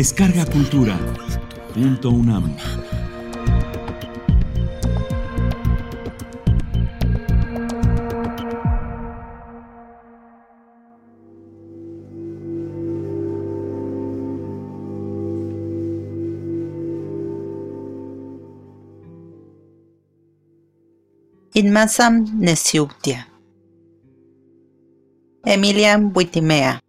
Descarga Cultura. Punto UNAM. Inmasam Nesiuktia. Emilia Buitimea.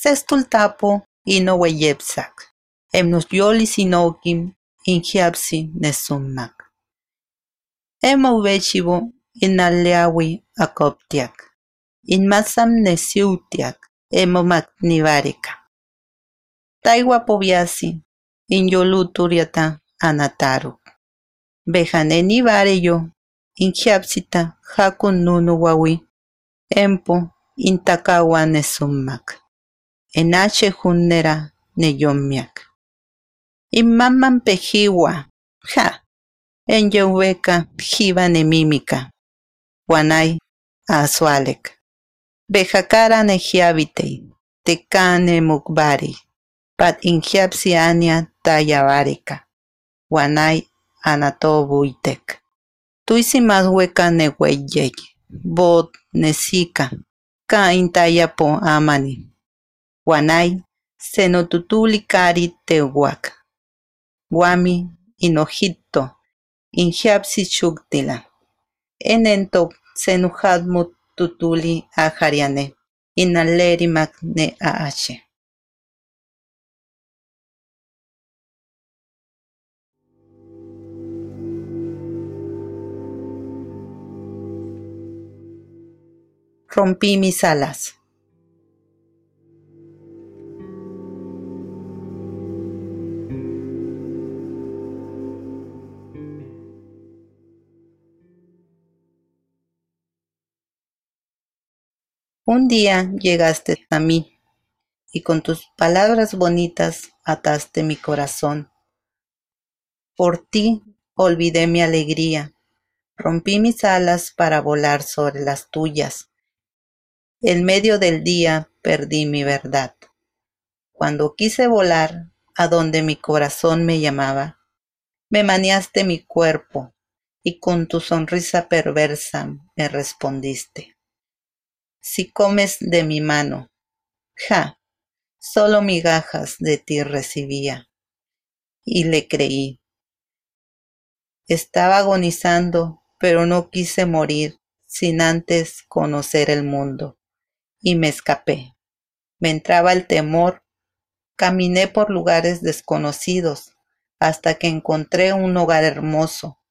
Sestultapo ino weyepsak. Emnos yolis inokim inhiapsi nesummak. Ema uvechivo inaleawi akoptiak. Inmasam nesiutiak emo magnivarika. Taiwa poviasi inyoluturiata anataruk. Bejaneni vareyo inhiapsita hakun nunu wawi. Empo intakawa nesummak. Enache junnera neyomiak. Imaman pejiwa. Ja. Enyeuweka jiva nemímica. Guanay azualek. Bejakara nejiabitei. Tecane mukbari. Pat injiapsi ania tayavarika. Guanay anatobuitek. Tuisi más hueca nehueyek. Bot. Ka intayapo amani. Guanay senotutuli kari tehuac. Guami inojito. Injiapsi chuktila. Enentok senujadmut tutuli ajariane. Inalerimak ne aache. Rompí mis alas. Un día llegaste a mí y con tus palabras bonitas ataste mi corazón. Por ti olvidé mi alegría, rompí mis alas para volar sobre las tuyas. En medio del día perdí mi verdad. Cuando quise volar a donde mi corazón me llamaba, me maniaste mi cuerpo y con tu sonrisa perversa me respondiste si comes de mi mano. Ja, solo migajas de ti recibía. Y le creí. Estaba agonizando, pero no quise morir sin antes conocer el mundo. Y me escapé. Me entraba el temor. Caminé por lugares desconocidos hasta que encontré un hogar hermoso.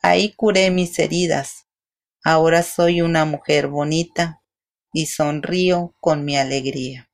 Ahí curé mis heridas. Ahora soy una mujer bonita y sonrío con mi alegría.